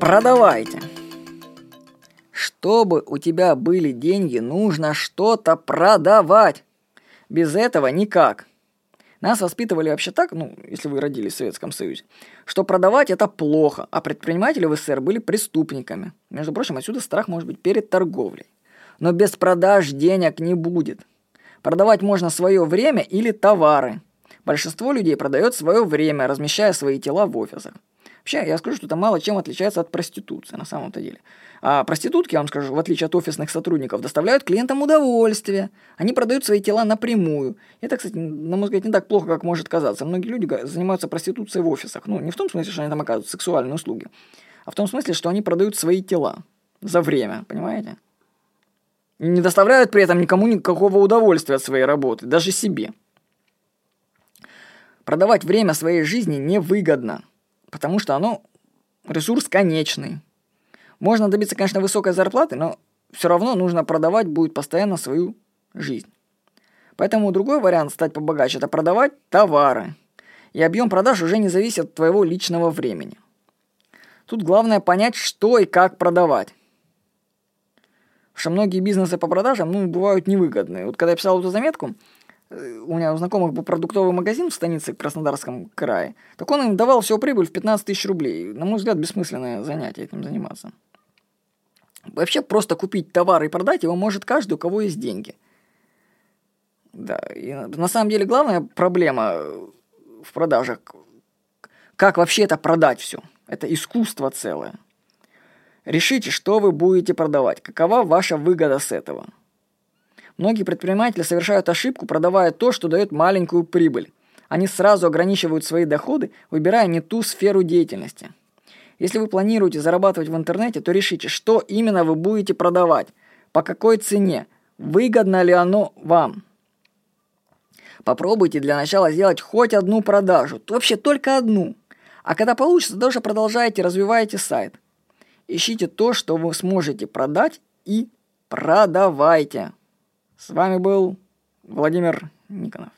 Продавайте. Чтобы у тебя были деньги, нужно что-то продавать. Без этого никак. Нас воспитывали вообще так, ну, если вы родились в Советском Союзе, что продавать это плохо, а предприниматели в СССР были преступниками. Между прочим, отсюда страх может быть перед торговлей. Но без продаж денег не будет. Продавать можно свое время или товары. Большинство людей продает свое время, размещая свои тела в офисах. Вообще, я скажу, что это мало чем отличается от проституции на самом-то деле. А проститутки, я вам скажу, в отличие от офисных сотрудников, доставляют клиентам удовольствие. Они продают свои тела напрямую. Это, кстати, на мой взгляд, не так плохо, как может казаться. Многие люди занимаются проституцией в офисах. Ну, не в том смысле, что они там оказывают сексуальные услуги, а в том смысле, что они продают свои тела за время, понимаете? Не доставляют при этом никому никакого удовольствия от своей работы, даже себе. Продавать время своей жизни невыгодно, потому что оно ресурс конечный. Можно добиться, конечно, высокой зарплаты, но все равно нужно продавать будет постоянно свою жизнь. Поэтому другой вариант стать побогаче – это продавать товары. И объем продаж уже не зависит от твоего личного времени. Тут главное понять, что и как продавать. Потому что многие бизнесы по продажам ну, бывают невыгодные. Вот когда я писал эту заметку, у меня у знакомых был продуктовый магазин в станице Краснодарском крае, так он им давал всю прибыль в 15 тысяч рублей. На мой взгляд, бессмысленное занятие этим заниматься. Вообще просто купить товар и продать его может каждый, у кого есть деньги. Да, и на самом деле главная проблема в продажах, как вообще это продать все. Это искусство целое. Решите, что вы будете продавать, какова ваша выгода с этого. Многие предприниматели совершают ошибку, продавая то, что дает маленькую прибыль. Они сразу ограничивают свои доходы, выбирая не ту сферу деятельности – если вы планируете зарабатывать в интернете, то решите, что именно вы будете продавать, по какой цене, выгодно ли оно вам. Попробуйте для начала сделать хоть одну продажу, вообще только одну. А когда получится, даже продолжайте, развивайте сайт. Ищите то, что вы сможете продать и продавайте. С вами был Владимир Никонов.